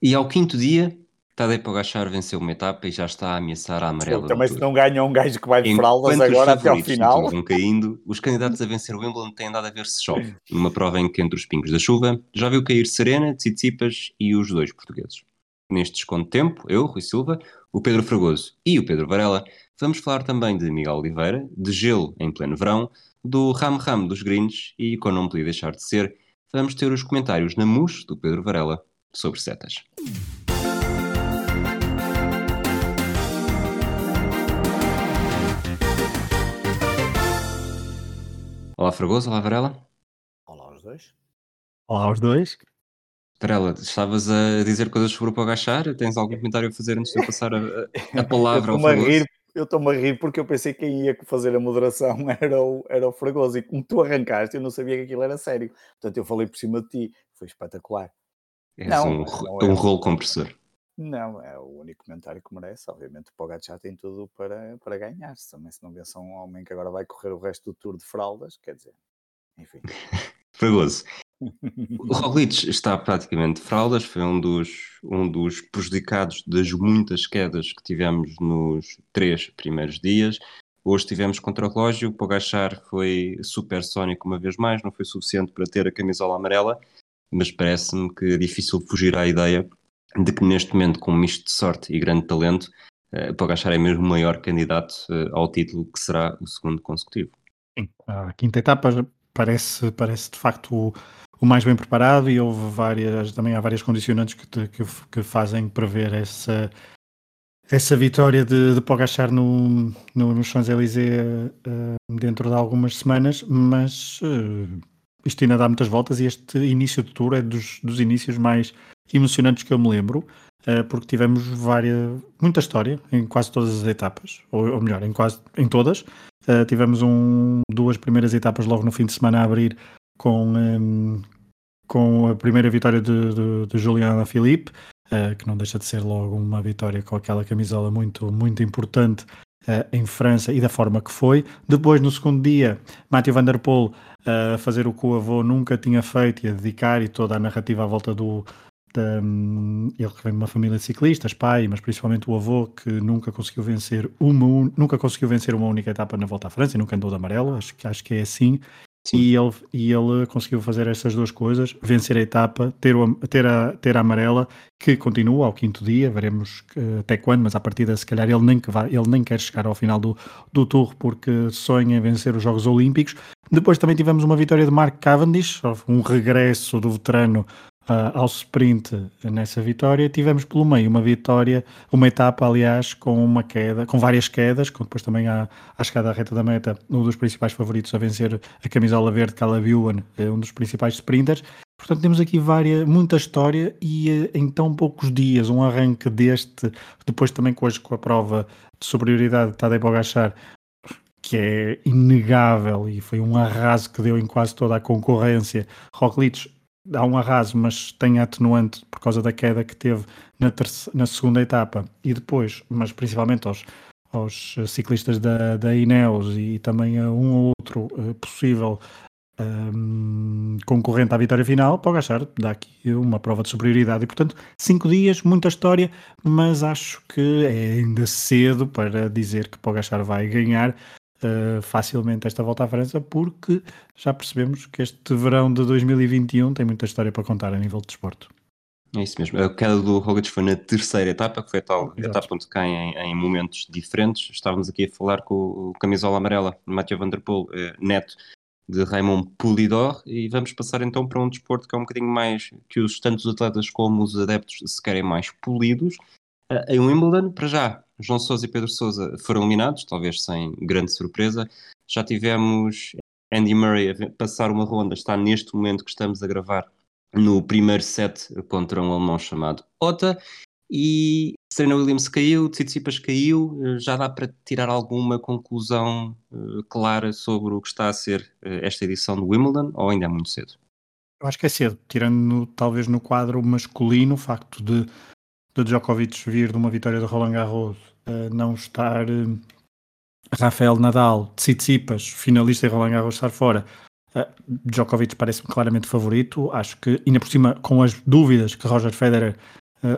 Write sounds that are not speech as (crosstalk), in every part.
E ao quinto dia, Tadej Pogacar venceu uma etapa e já está a ameaçar a amarela. Também se não ganha um gajo que vai de fraldas agora até ao final. Vão caindo, os candidatos a vencer o Wimbledon têm andado a ver se chove. Numa prova em que entre os pingos da chuva já viu cair Serena, Tsitsipas e os dois portugueses. Neste desconto de tempo, eu, Rui Silva, o Pedro Fragoso e o Pedro Varela, vamos falar também de Miguel Oliveira, de gelo em pleno verão, do ram-ram dos greens e, como não podia deixar de ser, vamos ter os comentários na mus do Pedro Varela sobre setas. Olá Fragoso, olá Varela. Olá aos dois. Olá aos dois. Varela, estavas a dizer coisas sobre o Pogachar? Tens algum comentário a fazer antes de eu passar a, a palavra (laughs) ao Fragoso? eu estou-me a rir porque eu pensei que quem ia fazer a moderação (laughs) era o, era o Fragoso e como tu arrancaste, eu não sabia que aquilo era sério. Portanto, eu falei por cima de ti. Foi espetacular. És não, um, não é um rolo compressor. Não, é o único comentário que merece. Obviamente, o Pogacar tem tudo para, para ganhar. -se. Também, se não vença um homem que agora vai correr o resto do tour de fraldas, quer dizer, enfim. (laughs) Fragoso. (laughs) O Roglic está praticamente de fraldas, foi um dos, um dos prejudicados das muitas quedas que tivemos nos três primeiros dias. Hoje tivemos contra o relógio, o Pogachar foi supersónico uma vez mais, não foi suficiente para ter a camisola amarela, mas parece-me que é difícil fugir à ideia de que neste momento, com um misto de sorte e grande talento, uh, Pogacar é mesmo o maior candidato uh, ao título, que será o segundo consecutivo. Sim, a quinta etapa parece, parece de facto o, o mais bem preparado e houve várias, também há várias condicionantes que, te, que, que, fazem prever essa, essa vitória de, de Pogacar no, no, no Champs-Élysées uh, dentro de algumas semanas, mas uh, isto ainda dá muitas voltas e este início de tour é dos, dos inícios mais emocionantes que eu me lembro, uh, porque tivemos várias, muita história em quase todas as etapas, ou, ou melhor, em quase em todas. Uh, tivemos um, duas primeiras etapas logo no fim de semana a abrir com, um, ehm, com a primeira vitória de, de, de Juliana Filipe, uh, que não deixa de ser logo uma vitória com aquela camisola muito, muito importante uh, em França e da forma que foi. Depois, no segundo dia, Mathieu Van Der Poel a fazer o que o avô nunca tinha feito e a dedicar e toda a narrativa à volta do, um, ele que vem de uma família de ciclistas, pai, mas principalmente o avô que nunca conseguiu vencer uma nunca conseguiu vencer uma única etapa na Volta à França e nunca andou de amarelo, acho que acho que é assim. E ele, e ele conseguiu fazer essas duas coisas, vencer a etapa, ter, o, ter, a, ter a amarela, que continua ao quinto dia, veremos até quando, mas à partida se calhar ele nem, que vai, ele nem quer chegar ao final do, do tour porque sonha em vencer os Jogos Olímpicos. Depois também tivemos uma vitória de Mark Cavendish, um regresso do veterano uh, ao sprint nessa vitória. Tivemos pelo meio uma vitória, uma etapa, aliás, com uma queda, com várias quedas, com depois também à, chegada à reta da meta, um dos principais favoritos a vencer a camisola verde, Calabuan, é um dos principais sprinters. Portanto, temos aqui várias, muita história e eh, em tão poucos dias um arranque deste, depois também com, hoje, com a prova de superioridade de Tadej Pogacar, que é inegável e foi um arraso que deu em quase toda a concorrência. Roglic há um arraso, mas tem atenuante por causa da queda que teve na, na segunda etapa e depois, mas principalmente aos, aos ciclistas da, da Ineos e também a um ou outro uh, possível um, concorrente à vitória final, para Pogacar dá aqui uma prova de superioridade e portanto cinco dias, muita história, mas acho que é ainda cedo para dizer que Pogacar vai ganhar uh, facilmente esta volta à França, porque já percebemos que este verão de 2021 tem muita história para contar a nível de desporto. É isso mesmo. A queda do Roglic foi na terceira etapa, que foi a tal Exato. etapa onde cai em, em, momentos diferentes. Estávamos aqui a falar com o camisola amarela, Mathieu Van Der Poel, eh, neto de Raymond Poulidor, e vamos passar então para um desporto que é um bocadinho mais que os tantos atletas como os adeptos se querem mais polidos. Em Wimbledon, para já, João Sousa e Pedro Sousa foram eliminados, talvez sem grande surpresa. Já tivemos Andy Murray a passar uma ronda, está neste momento que estamos a gravar no primeiro set contra um alemão chamado Ota. E Serena Williams caiu, Tsitsipas caiu. Já dá para tirar alguma conclusão uh, clara sobre o que está a ser uh, esta edição do Wimbledon ou ainda é muito cedo? Eu acho que é cedo, tirando no, talvez no quadro masculino o facto de de Djokovic vir de uma vitória de Roland Garros, não estar uh, Rafael Nadal, Tsitsipas, finalista em Roland Garros, estar fora. Uh, Djokovic parece-me claramente favorito. Acho que, ainda por cima, com as dúvidas que Roger Federer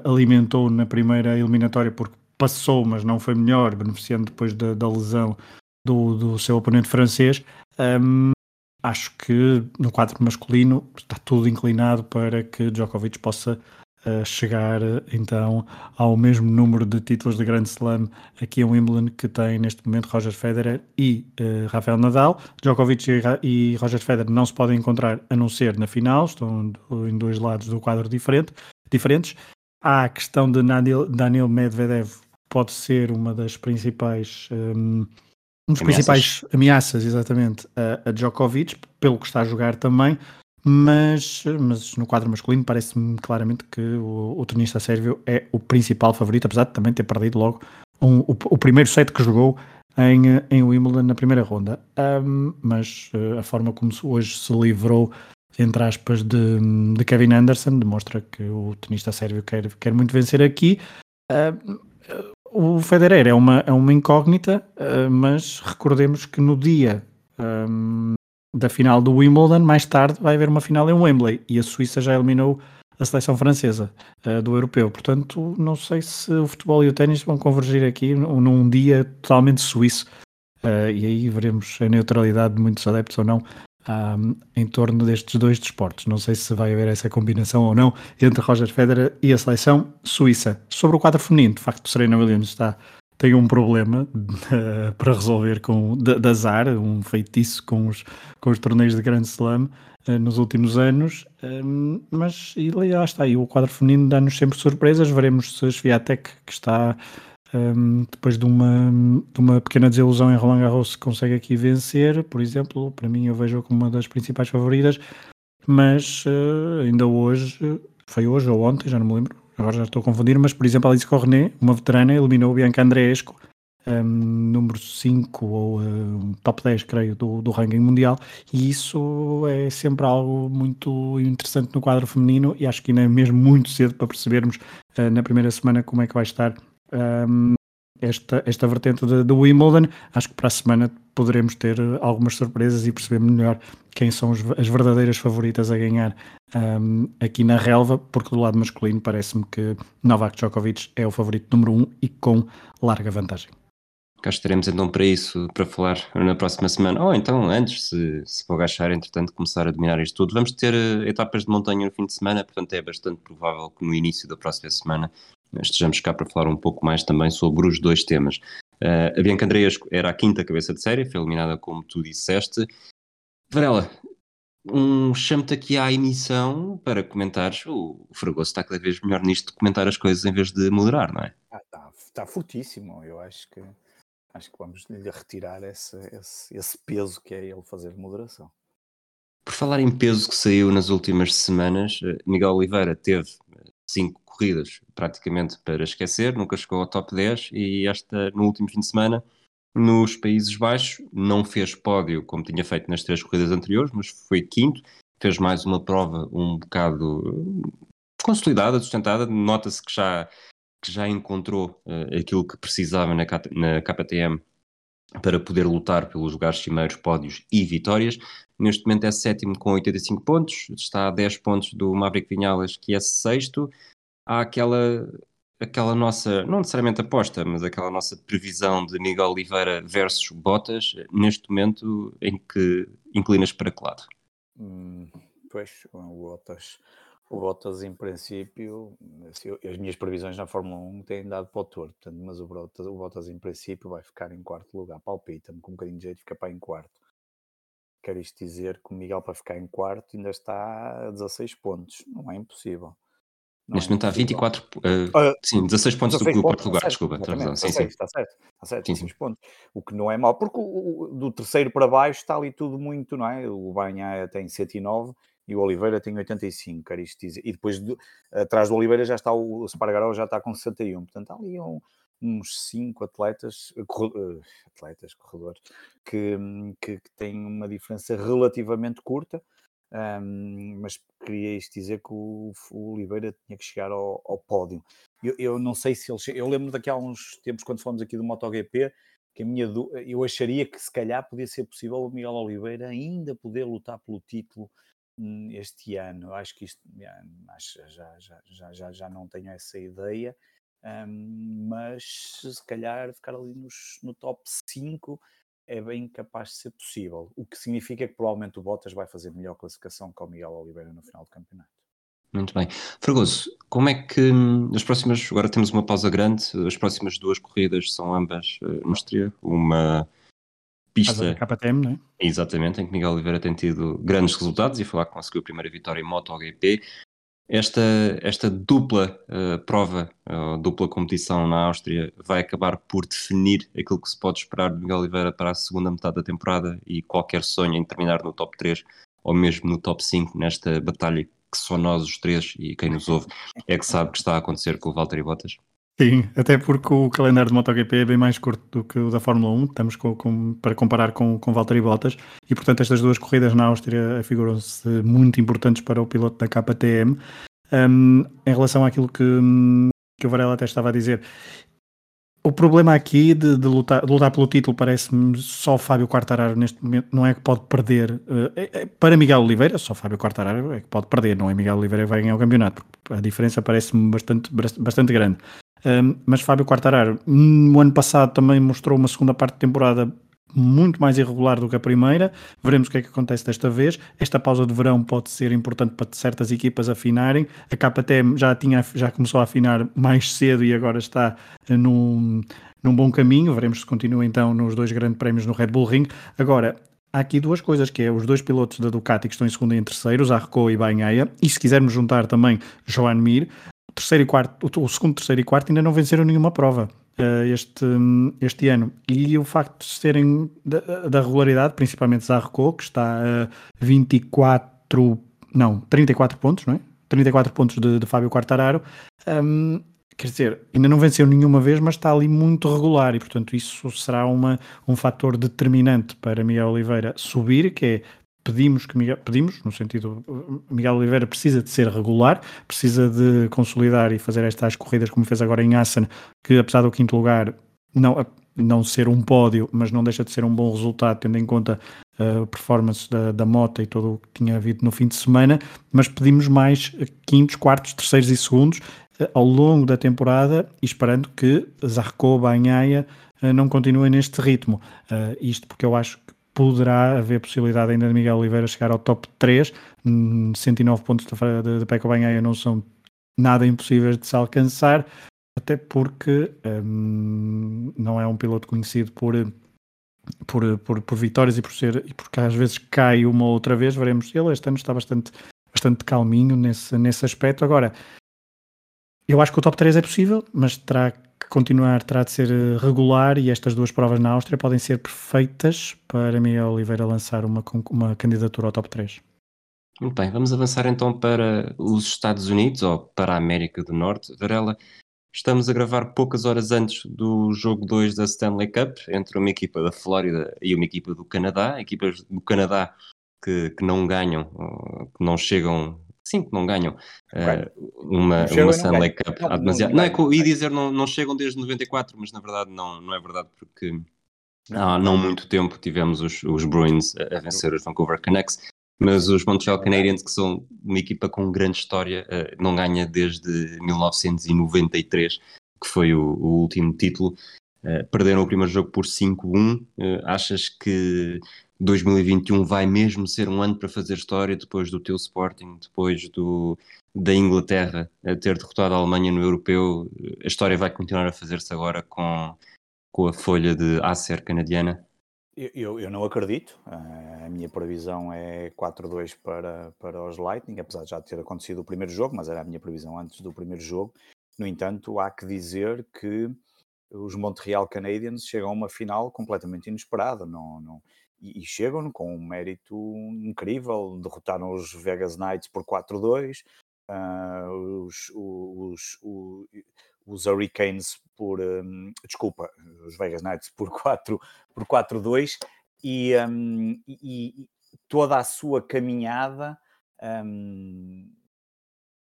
alimentou na primeira eliminatória porque passou, mas não foi melhor, beneficiando depois da, da lesão do, do seu oponente francês. Um, acho que no quadro masculino está tudo inclinado para que Djokovic possa uh, chegar então ao mesmo número de títulos de Grand Slam aqui em Wimbledon que tem neste momento Roger Federer e uh, Rafael Nadal. Djokovic e, e, Roger Federer não se podem encontrar a não ser na final, estão em dois lados do quadro diferente, diferentes. Há a questão de Daniel Medvedev, pode ser uma das principais um, um dos ameaças. principais ameaças, exatamente, a, a, Djokovic, pelo que está a jogar também, mas, mas no quadro masculino parece-me claramente que o, o tenista sérvio é o principal favorito, apesar de também ter perdido logo um, o, o, primeiro set que jogou em, em Wimbledon na primeira ronda. Um, mas uh, a forma como hoje se livrou, entre aspas, de, de Kevin Anderson demonstra que o tenista sérvio quer, quer muito vencer aqui. Uh, o Federer é uma, é uma incógnita, uh, mas recordemos que no dia um, da final do Wimbledon, mais tarde vai haver uma final em Wembley e a Suíça já eliminou a seleção francesa uh, do europeu. Portanto, não sei se o futebol e o ténis vão convergir aqui num, num dia totalmente suíço. Uh, e aí veremos a neutralidade de muitos adeptos ou não um, em torno destes dois desportos. Não sei se vai haver essa combinação ou não entre Roger Federer e a seleção suíça. Sobre o quadro feminino, de facto, Serena Williams está tem um problema uh, para resolver com de, de, azar, um feitiço com os, com os torneios de Grand Slam uh, nos últimos anos, um, mas e lá está, e o quadro feminino dá-nos sempre surpresas, veremos se a Sviatek, que está um, depois de uma, de uma pequena desilusão em Roland Garros consegue aqui vencer, por exemplo, para mim eu vejo como uma das principais favoritas, mas uh, ainda hoje, foi hoje ou ontem, já não me lembro, agora já estou a confundir, mas por exemplo Alice Cornet, uma veterana, eliminou Bianca Andreesco, um, número 5 ou uh, top 10, creio, do, do ranking mundial, e isso é sempre algo muito interessante no quadro feminino e acho que ainda é mesmo muito cedo para percebermos uh, na primeira semana como é que vai estar um, esta, esta vertente do Wimbledon. Acho que para a semana poderemos ter algumas surpresas e perceber melhor quem são as verdadeiras favoritas a ganhar um, aqui na relva, porque do lado masculino parece-me que Novak Djokovic é o favorito número um e com larga vantagem. Cá estaremos então para isso, para falar na próxima semana. Ou oh, então antes, se, se for agachar, entretanto, começar a dominar isto tudo. Vamos ter uh, etapas de montanha no fim de semana, portanto é bastante provável que no início da próxima semana estejamos cá para falar um pouco mais também sobre os dois temas. Uh, a Bianca Andreesco era a quinta cabeça de série, foi eliminada como tu disseste. Varela, um chamo-te aqui à emissão para comentares. O, Fragoso está cada vez melhor nisto de comentar as coisas em vez de moderar, não é? Ah, está, está fortíssimo. Eu acho que acho que vamos lhe retirar esse, esse, esse peso que é ele fazer moderação. Por falar em peso que saiu nas últimas semanas, eh, Miguel Oliveira teve cinco corridas praticamente para esquecer, nunca chegou ao top 10 e esta no último fim de semana nos Países Baixos não fez pódio como tinha feito nas três corridas anteriores, mas foi quinto, fez mais uma prova um bocado consolidada, sustentada, nota-se que já, que já encontrou uh, aquilo que precisava na, na KTM para poder lutar pelos lugares cimeiros, pódios e vitórias. Neste momento é sétimo com 85 pontos, está a 10 pontos do Maverick Vinhales, que é sexto, há aquela, aquela nossa, não necessariamente aposta, mas aquela nossa previsão de Miguel Oliveira versus Bottas, neste momento em que inclinas para que lado? Hum, pois, o Bottas, o Bottas em princípio, as minhas previsões na Fórmula 1 têm dado para o torto, portanto, mas o Bottas, o Bottas em princípio vai ficar em quarto lugar, palpita-me com um bocadinho de jeito, fica para em quarto. Quer isto dizer que o Miguel para ficar em quarto ainda está a 16 pontos, não é impossível. Neste é momento há 24, uh, uh, sim, 16 pontos 16 do quarto lugar, desculpa. Está, sim, sim. está certo, está certo, sim, 16 pontos. O que não é mau, porque o, o, do terceiro para baixo está ali tudo muito, não é? O Banha tem 109 e o Oliveira tem 85, quer isto dizer. E depois, de, atrás do Oliveira já está o, o Spargaró, já está com 61. Portanto, há ali um, uns 5 atletas, uh, atletas, corredores, que, que, que têm uma diferença relativamente curta um, mas queria isto dizer que o, o, Oliveira tinha que chegar ao, ao pódio. Eu, eu, não sei se ele. Eu lembro daqui a uns tempos, quando falamos aqui do MotoGP, que a minha eu acharia que se calhar podia ser possível o Miguel Oliveira ainda poder lutar pelo título este ano. Acho que isto já, já, já, já, já não tenho essa ideia, um, mas se calhar ficar ali nos, no top 5 é bem capaz de ser possível. O que significa que provavelmente o Bottas vai fazer melhor classificação que o Miguel Oliveira no final do campeonato. Muito bem. Fragoso, como é que hum, as próximas, agora temos uma pausa grande, as próximas duas corridas são ambas uh, no Estria, uma pista. KTM, não é? Exatamente, em que Miguel Oliveira tem tido grandes resultados e foi lá que conseguiu a primeira vitória em MotoGP. Esta, esta dupla uh, prova, uh, dupla competição na Áustria, vai acabar por definir aquilo que se pode esperar de Miguel Oliveira para a segunda metade da temporada e qualquer sonho em terminar no top 3 ou mesmo no top 5 nesta batalha que só nós os três e quem nos ouve é que sabe que está a acontecer com o Valtteri Bottas. Sim, até porque o calendário de MotoGP é bem mais curto do que o da Fórmula 1, estamos com, com, para comparar com, com Valtteri Bottas, e portanto estas duas corridas na Áustria figuram-se muito importantes para o piloto da KTM. Um, em relação àquilo que, que o Varela até estava a dizer, o problema aqui de, de, lutar, de lutar, pelo título parece-me só Fábio Quartararo neste momento não é que pode perder é, é, para Miguel Oliveira, só Fábio Quartararo é que pode perder, não é Miguel Oliveira que vai ganhar o campeonato, a diferença parece-me bastante, bastante grande. Mas Fábio Quartararo, no ano passado também mostrou uma segunda parte de temporada muito mais irregular do que a primeira. Veremos o que é que acontece desta vez. Esta pausa de verão pode ser importante para certas equipas afinarem. A KTM já, tinha, já começou a afinar mais cedo e agora está num, num bom caminho. Veremos se continua então nos dois grandes prémios no Red Bull Ring. Agora, há aqui duas coisas, que é os dois pilotos da Ducati que estão em segundo e em terceiro, Zarco e Banhaia, e se quisermos juntar também Joan Mir, terceiro e quarto, o segundo, terceiro e quarto ainda não venceram nenhuma prova uh, este, este ano. E o facto de serem da, da regularidade, principalmente Zarco, que está a 24, não, 34 pontos, não é? 34 pontos de, de Fábio Quartararo. Um, quer dizer, ainda não venceu nenhuma vez, mas está ali muito regular e, portanto, isso será uma, um fator determinante para Miguel Oliveira subir, que é pedimos que Miguel, pedimos, no sentido, Miguel Oliveira precisa de ser regular, precisa de consolidar e fazer estas corridas como fez agora em Assen, que apesar do quinto lugar não, não ser um pódio, mas não deixa de ser um bom resultado, tendo em conta a performance da, da moto e tudo o que tinha havido no fim de semana, mas pedimos mais quintos, quartos, terceiros e segundos eh, ao longo da temporada esperando que Zarco, Banhaia eh, não continuem neste ritmo. Uh, isto porque eu acho que poderá haver possibilidade ainda de Miguel Oliveira chegar ao top 3. 109 hum, pontos de, de Peco Banhaia não são nada impossíveis de se alcançar, até porque um, não é um piloto conhecido por, por, por, por, vitórias e por ser e porque às vezes cai uma ou outra vez. Veremos. Ele este ano está bastante, bastante calminho nesse, nesse aspecto. Agora, eu acho que o top 3 é possível, mas terá que continuar, terá de ser eh, regular e estas duas provas na Áustria podem ser perfeitas para Miguel Oliveira lançar uma, uma candidatura ao top 3. Muito bem, vamos avançar então para os Estados Unidos ou para a América do Norte. Varela, estamos a gravar poucas horas antes do jogo 2 da Stanley Cup entre uma equipa da Flórida e uma equipa do Canadá. Equipas do Canadá que, que não ganham, que não chegam sim, que não ganham. Uh, uma, uma Stanley Cup há demasiado. Não, não, é que eu ia dizer não, não chegam desde 94, mas na verdade não, não é verdade porque há não muito tempo tivemos os, os Bruins a, a vencer os Vancouver Canucks, mas os Montreal Canadiens, que são uma equipa com grande história, uh, não ganha desde 1993, que foi o, o último título. Uh, perderam o primeiro jogo por 5-1. Uh, achas que 2021 vai mesmo ser um ano para fazer história depois do teu Sporting, depois do, da Inglaterra ter derrotado a Alemanha no Europeu. A história vai continuar a fazer-se agora com, com a folha de Acer canadiana? Eu, eu não acredito. A minha previsão é 4-2 para, para os Lightning, apesar de já ter acontecido o primeiro jogo, mas era a minha previsão antes do primeiro jogo. No entanto, há que dizer que os Montreal Canadiens chegam a uma final completamente inesperada. Não, não, e, chegam com um mérito incrível. Derrotaram os Vegas Knights por 4-2, uh, ah, os, os, os, os, Hurricanes por. Um, desculpa, os Vegas Knights por (laughs) 4-2 por 4, e, um, e, e, toda a sua caminhada. Um,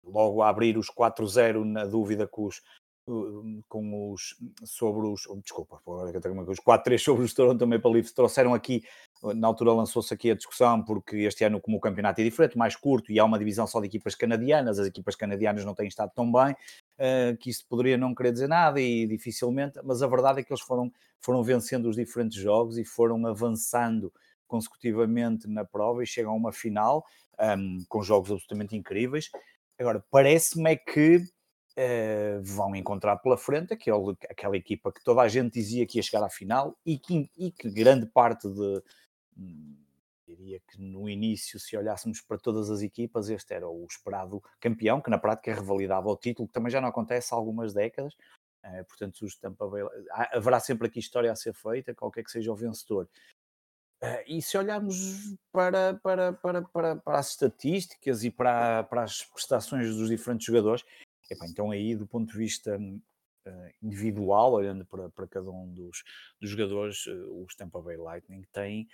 logo a abrir os 4-0 na dúvida com os, com os sobre os desculpa, agora que tenho os 4-3 sobre os Toronto Maple Leafs trouxeram aqui na altura lançou-se aqui a discussão porque este ano como o campeonato é diferente, mais curto e há uma divisão só de equipas canadianas, as equipas canadianas não têm estado tão bem que isso poderia não querer dizer nada e dificilmente, mas a verdade é que eles foram, foram vencendo os diferentes jogos e foram avançando consecutivamente na prova e chegam a uma final um, com jogos absolutamente incríveis. Agora, parece-me é que Uh, vão encontrar pela frente aquele, aquela equipa que toda a gente dizia que ia chegar à final e que, e que grande parte de. Diria que no início, se olhássemos para todas as equipas, este era o esperado campeão, que na prática revalidava o título, que também já não acontece há algumas décadas. Uh, portanto, os Tampa Bay, haverá sempre aqui história a ser feita, qualquer que seja o vencedor. Uh, e se olharmos para, para, para, para, para as estatísticas e para, para as prestações dos diferentes jogadores, Epá, então aí do ponto de vista uh, individual, olhando para, para cada um dos, dos jogadores, uh, os Tampa Bay Lightning têm,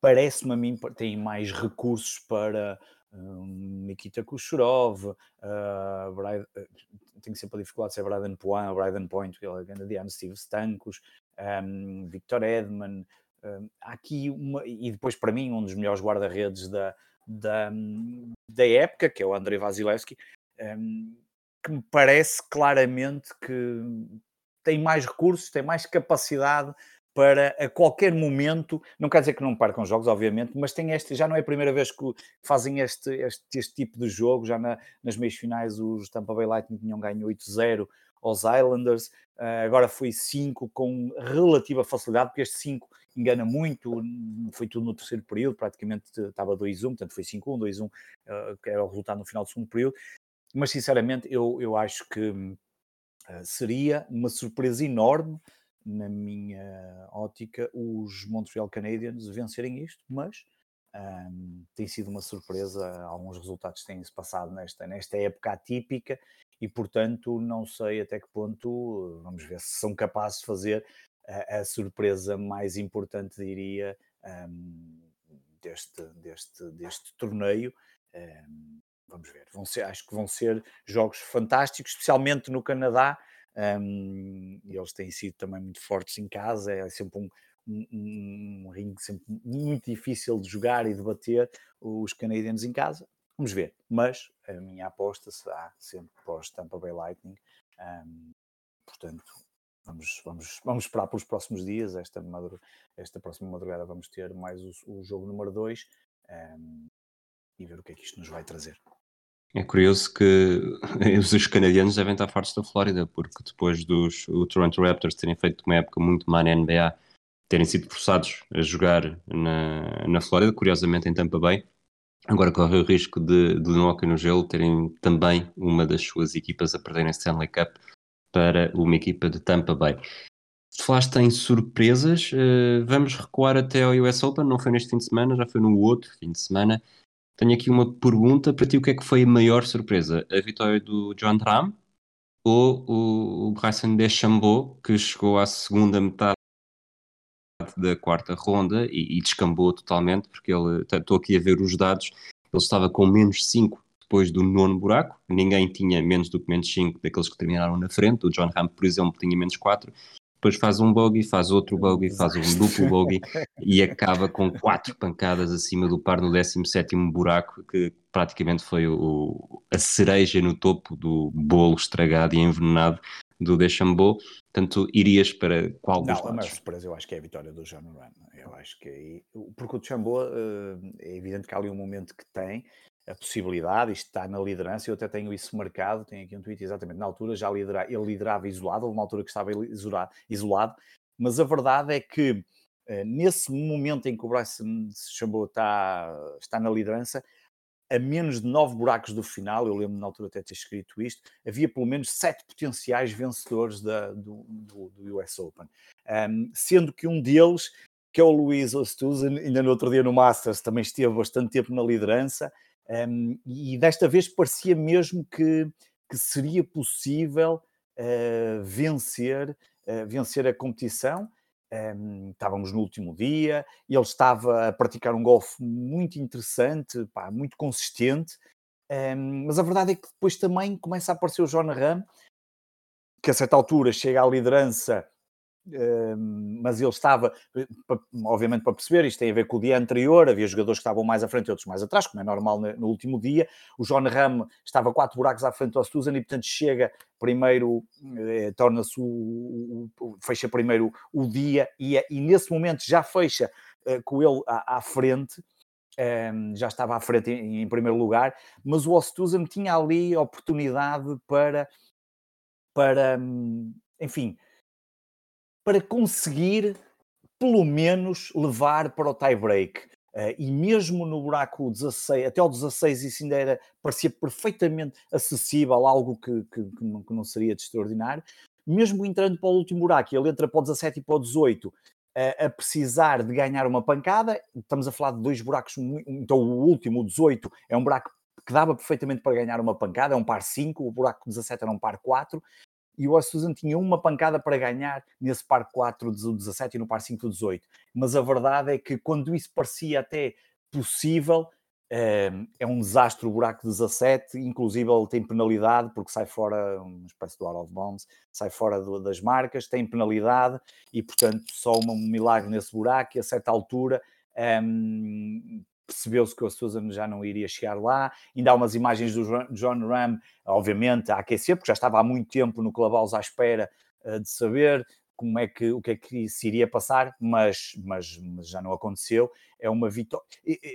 parece-me a mim, têm mais recursos para um, Nikita Kucherov, uh, Brad, uh, tenho sempre a dificuldade de ser Braden Point, Braden Point, canadiano, Steve Stankos, um, Victor Edman, um, aqui uma, e depois para mim um dos melhores guarda-redes da, da, da época, que é o Andrei Vasilevski, um, que me parece claramente que tem mais recursos, tem mais capacidade para a qualquer momento, não quer dizer que não percam jogos, obviamente, mas tem este, já não é a primeira vez que fazem este, este, este tipo de jogo, já na, nas meias finais os Tampa Bay Lightning tinham ganho 8-0 aos Islanders, uh, agora foi 5 com relativa facilidade, porque este 5 engana muito, foi tudo no terceiro período, praticamente estava 2-1, portanto foi 5-1, 2-1, uh, era o resultado no final do segundo período, mas sinceramente eu, eu acho que uh, seria uma surpresa enorme, na minha ótica, os Montreal Canadiens vencerem isto, mas um, tem sido uma surpresa, alguns resultados têm-se passado nesta, nesta época atípica e, portanto, não sei até que ponto, vamos ver se são capazes de fazer a, a surpresa mais importante, diria, um, deste, deste, deste torneio. Um, vamos ver. Vão ser, acho que vão ser jogos fantásticos, especialmente no Canadá. Um, eles têm sido também muito fortes em casa, é sempre um, um, um ringue sempre muito difícil de jogar e de bater os canadianos em casa. Vamos ver, mas a minha aposta será sempre pós Tampa Bay Lightning. Um, portanto, vamos, vamos, vamos esperar para os próximos dias. Esta, esta próxima madrugada vamos ter mais o, o jogo número 2 um, e ver o que é que isto nos vai trazer. É curioso que (laughs) os canadianos devem estar fartos da Flórida, porque depois dos o Toronto Raptors terem feito uma época muito má na NBA, terem sido forçados a jogar na, na Flórida, curiosamente em Tampa Bay, agora corre o risco de, de no no gelo terem também uma das suas equipas a perderem a Stanley Cup para uma equipa de Tampa Bay. Falaste em surpresas, uh, vamos recuar até ao US Open, não foi neste fim de semana, já foi no outro fim de semana. Tenho aqui uma pergunta para ti: o que é que foi a maior surpresa? A vitória do John Ram ou o Bryson DeChambeau, que chegou à segunda metade da quarta ronda e, e descambou totalmente, porque ele, estou aqui a ver os dados, ele estava com menos 5 depois do nono buraco, ninguém tinha menos do que menos 5 daqueles que terminaram na frente, o John Ram, por exemplo, tinha menos 4, depois faz um bogey, faz outro bogey, faz um duplo bogey e acaba com quatro pancadas acima do par no 17 buraco, que praticamente foi o, a cereja no topo do bolo estragado e envenenado do Deschambault. Portanto, irias para qual dos Não, a maior surpresa eu acho que é a vitória do John Moran. Eu acho que. Porque o Deschambault, uh, é evidente que há ali um momento que tem, a possibilidade, isto está na liderança, eu até tenho isso marcado, tenho aqui um tweet exatamente, na altura já lidera, ele liderava isolado, houve uma altura que estava isolado, mas a verdade é que eh, nesse momento em que o Bryson Chambeau está, está na liderança, a menos de nove buracos do final, eu lembro na altura até ter escrito isto, havia pelo menos sete potenciais vencedores da, do, do, do, US Open, um, sendo que um deles, que é o Luís Ostuz, ainda no outro dia no Masters também esteve bastante tempo na liderança, um, e desta vez parecia mesmo que, que seria possível uh, vencer, uh, vencer a competição. Um, estávamos no último dia, ele estava a praticar um golfe muito interessante, pá, muito consistente, um, mas a verdade é que depois também começa a aparecer o John Ram, que a certa altura chega à liderança mas ele estava, eh, obviamente para perceber, isto tem a ver com o dia anterior, havia jogadores que estavam mais à frente e outros mais atrás, como é normal no último dia. O John Ram estava quatro buracos à frente do Ostuzan e, portanto, chega primeiro, eh, torna-se o, o, fecha primeiro o dia e, é, e nesse momento já fecha eh, com ele à, à frente. Um, já estava à frente em, em primeiro lugar, mas o Ostuzan tinha ali oportunidade para, para hum, enfim, para conseguir pelo menos levar para o tie-break. Uh, e mesmo no buraco 16, até o 16 isso ainda era, parecia perfeitamente acessível, algo que, que, que, não, que não, seria de extraordinário. Mesmo entrando para o último buraco, ele entra para o 17 e para o 18, uh, a precisar de ganhar uma pancada. Estamos a falar de dois buracos, então o último, o 18, é um buraco que dava perfeitamente para ganhar uma pancada, é um par 5, o buraco 17 era um par 4, e o Susan tinha uma pancada para ganhar nesse par 4 do 17 e no par 5 do 18. Mas a verdade é que quando isso parecia até possível, é, é um desastre o buraco 17, inclusive ele tem penalidade porque sai fora, uma espécie do out of bounds, sai fora do, das marcas, tem penalidade e portanto só um milagre nesse buraco e a certa altura um, percebeu-se que o Susan já não iria chegar lá. Ainda há umas imagens do John Ram, obviamente, a aquecer, porque já estava há muito tempo no Clubhouse à espera uh, de saber como é que, o que é que se iria passar, mas, mas, mas já não aconteceu. É uma, vitó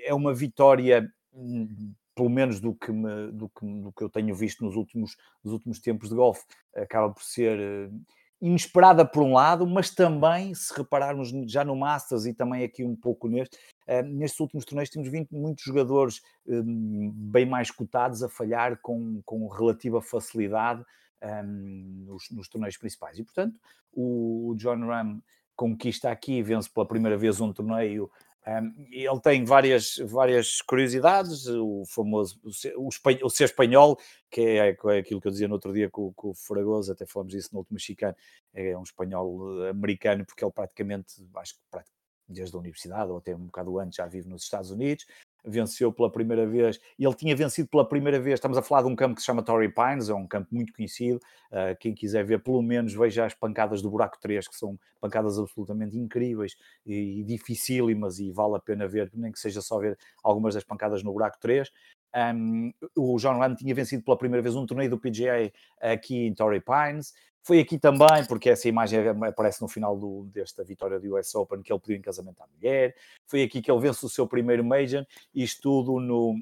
é uma vitória hum, pelo menos do que, me, do, que, do que eu tenho visto nos últimos, nos últimos tempos de golfe, acaba por ser uh, inesperada por um lado, mas também, se repararmos já no Masters e também aqui um pouco neste, uh, nestes últimos torneios temos vindo muitos jogadores um, bem mais cotados a falhar com, com relativa facilidade um, nos, nos, torneios principais. E, portanto, o, o John Ram conquista aqui, vence pela primeira vez um torneio um, ele tem várias, várias curiosidades, o famoso, o ser, o, ser espanhol, que é, é, aquilo que eu dizia no outro dia com, com o Fragoso, até falamos disso no último chicano, é um espanhol eh, americano, porque ele praticamente, acho que desde a universidade, ou até um bocado antes, já vive nos Estados Unidos, venceu pela primeira vez, e ele tinha vencido pela primeira vez, estamos a falar de um campo que se chama Torrey Pines, é um campo muito conhecido, uh, quem quiser ver, pelo menos veja as pancadas do Buraco 3, que são pancadas absolutamente incríveis e, e dificílimas, e vale a pena ver, nem que seja só ver algumas das pancadas no Buraco 3, um, o John Ram tinha vencido pela primeira vez um torneio do PGA aqui em Torrey Pines. Foi aqui também, porque essa imagem aparece no final do, desta vitória do US Open, que ele pediu em casamento à mulher. Foi aqui que ele vence o seu primeiro Major, isto tudo no,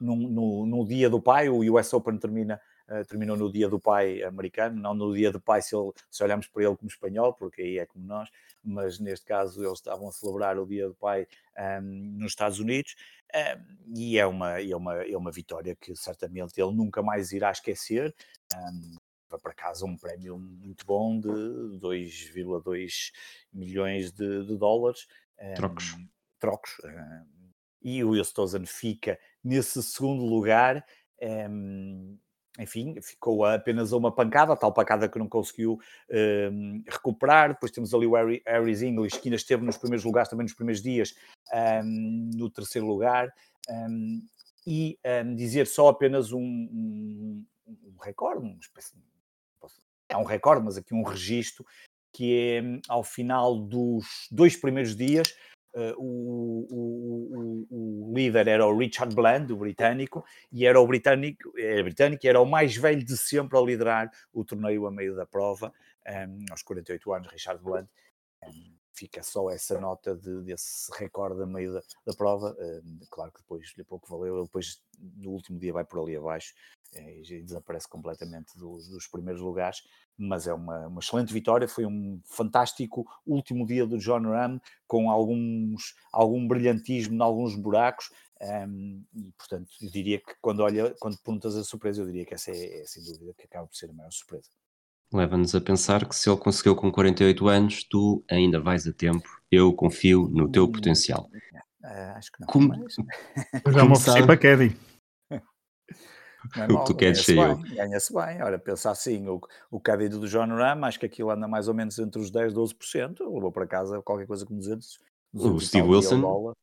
no, no, no dia do pai. O US Open termina Uh, terminou no dia do pai americano, não no dia do pai se, ele, se, olharmos para ele como espanhol, porque aí é como nós, mas neste caso eles estavam a celebrar o dia do pai um, nos Estados Unidos um, e é uma, é, uma, é uma vitória que certamente ele nunca mais irá esquecer. Um, para casa um prémio muito bom de 2,2 milhões de, de dólares. Trocos. Um, trocos. Um, e o Wilstosen fica nesse segundo lugar. Um, enfim, ficou apenas a uma pancada, a tal pancada que não conseguiu recuperar. Depois temos ali o Harry, Harry's English, que ainda esteve nos primeiros lugares, também nos primeiros dias, no terceiro lugar. e dizer só apenas um, um, um recorde, uma espécie de é um recorde, mas aqui um registro, que é ao final dos dois primeiros dias, Uh, o, o, o, o, líder era o Richard Bland, o britânico, e era o britânico, era britânico, e era o mais velho de sempre a liderar o torneio a meio da prova, um, aos 48 anos, Richard Bland. Um, fica só essa nota de, desse recorde a meio da, da prova. Um, claro que depois lhe pouco valeu, ele depois no último dia vai por ali abaixo é, e desaparece completamente dos, dos, primeiros lugares, mas é uma, uma, excelente vitória, foi um fantástico último dia do John Ram, com alguns, algum brilhantismo em alguns buracos, um, e portanto eu diria que quando olha, quando perguntas a surpresa, eu diria que essa é, é sem dúvida que acaba por ser a maior surpresa. Leva-nos a pensar que se ele conseguiu com 48 anos, tu ainda vais a tempo. Eu confio no teu hum, potencial. Uh, acho que não. Como... Mas... (laughs) Já me ofereci para Caddy. É (laughs) o que tu queres ser eu. Ganha-se bem. Olha, pensa assim, o, o crédito do John Ram, acho que aquilo anda mais ou menos entre os 10% e 12%. Levou para casa qualquer coisa como 200, 200 O Steve Wilson,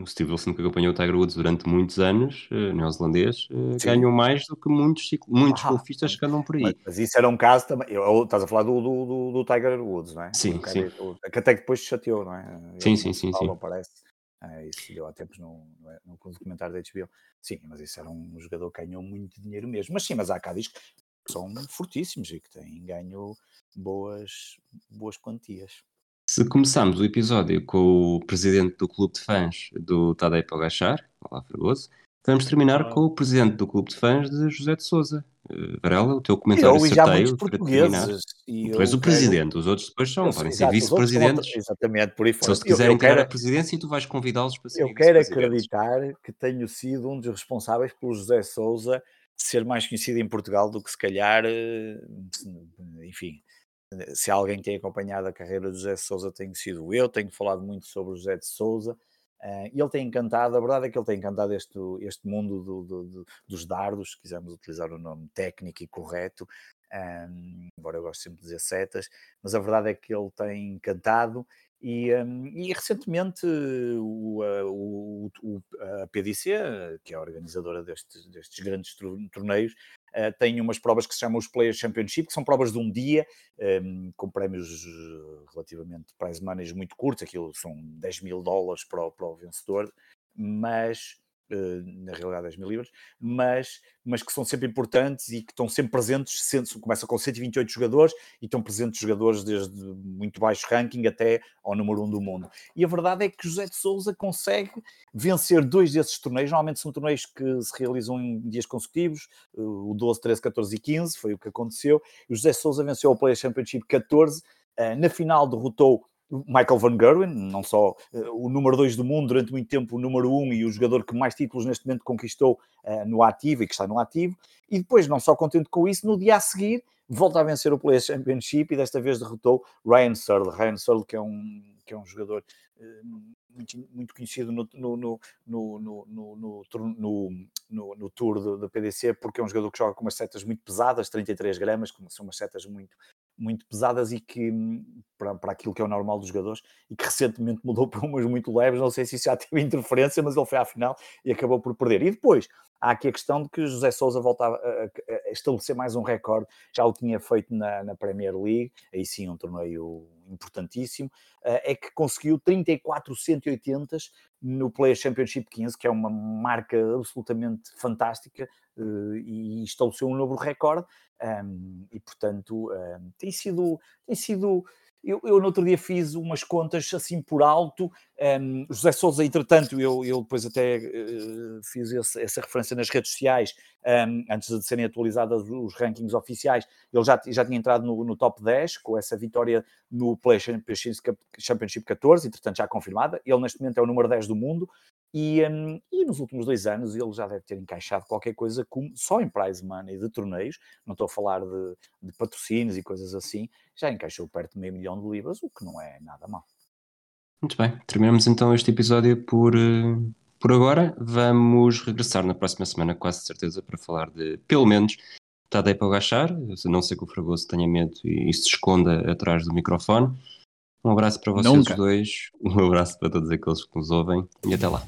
o Steve Wilson que acompanhou o Tiger Woods durante muitos anos, uh, neozelandês, uh, ganhou mais do que muitos, muitos ah, golfistas que andam por aí. Mas, mas, isso era um caso também. Eu, estás a falar do, do, do, Tiger Woods, não é? Sim, sim. Que até que depois se chateou, não é? Sim, sim, sim. sim. Parece. É, isso deu há tempos no, no, no documentário da HBO. Sim, mas isso era um jogador que ganhou muito dinheiro mesmo. Mas sim, mas há cá diz que são fortíssimos e que têm ganho boas, boas quantias. Se começarmos o episódio com o presidente do clube de fãs do Tadej Pogacar, Olá Fragoso, vamos terminar com o presidente do clube de fãs de José de Souza. Uh, Varela, o teu comentário eu, certeio para terminar. Tu és o presidente, os outros depois são, podem ser vice-presidentes. Exatamente, por aí fora. Se eles quiserem eu, eu quero, a presidência, e tu vais convidá-los para ser Eu quero acreditar que tenho sido um dos responsáveis pelo José Souza ser mais conhecido em Portugal do que se calhar, eh, enfim, se alguém tem acompanhado a carreira de José de Souza, tenho sido eu, tenho falado muito sobre o José de Souza, uh, e ele tem encantado, a verdade é que ele tem encantado este, este mundo do, do, do, dos dardos, se quisermos utilizar o nome técnico e correto, um, embora eu goste sempre de dizer setas, mas a verdade é que ele tem encantado e, um, e recentemente o, o, o, a PDC, que é a organizadora destes, destes grandes torneios, uh, tem umas provas que se chamam os Players Championship, que são provas de um dia, um, com prémios eh, relativamente prize money muito curtos, aquilo são 10 mil dólares para o, para o vencedor, mas na realidade 10 mil libras, mas, mas que são sempre importantes e que estão sempre presentes, sendo, começa com 128 jogadores e estão presentes jogadores desde muito baixo ranking até ao número 1 do mundo. E a verdade é que José de Souza consegue vencer dois desses torneios, normalmente são torneios que se realizam em dias consecutivos, eh, o 12, 13, 14 e 15, foi o que aconteceu, e José Souza venceu o Players Championship 14, eh, na final derrotou Michael Van Gerwen, não só uh, o número 2 do mundo, durante muito tempo o número 1 um, e o jogador que mais títulos neste momento conquistou uh, no ativo e que está no ativo, e depois, não só contente com isso, no dia a seguir volta a vencer o Players Championship e desta vez derrotou Ryan Searle. Ryan Searle, que é um, que é um jogador uh, muito, muito, conhecido no, no, no, no, no, no Tour do, do, PDC, porque é um jogador que joga com umas setas muito pesadas, 33 gramas, que são umas setas muito, muito pesadas e que para, para aquilo que é o normal dos jogadores e que recentemente mudou (laughs) para umas muito leves, não sei se isso já teve interferência, mas ele foi à final e acabou por perder. E depois há aqui a questão de que José Sousa voltava a, a estabelecer mais um recorde, já o tinha feito na, na Premier League, aí sim um torneio importantíssimo, eh, é que conseguiu 34 180 no Players Championship 15, que é uma marca absolutamente fantástica eh, e estabeleceu um novo recorde um, e portanto um, tem sido tem sido eu, eu no outro dia fiz umas contas assim por alto. Um, José Souza, entretanto, eu, eu depois até uh, fiz esse, essa referência nas redes sociais, um, antes de serem atualizados os rankings oficiais. Ele já, já tinha entrado no, no top 10 com essa vitória no Play Championship 14, entretanto já confirmada. Ele neste momento é o número 10 do mundo. E, um, e, nos últimos dois anos ele já deve ter encaixado qualquer coisa com, só em prize money de torneios, não estou a falar de, de, patrocínios e coisas assim, já encaixou perto de meio milhão de libras, o que não é nada mal. Muito bem, terminamos então este episódio por, eh, por agora. Vamos regressar na próxima semana, quase certeza, para falar de, pelo menos, Tadei para a não ser que o Fragoso tenha medo e, e se esconda atrás do microfone. Um abraço para vocês Nunca. dois, um abraço para todos aqueles que nos ouvem e até lá.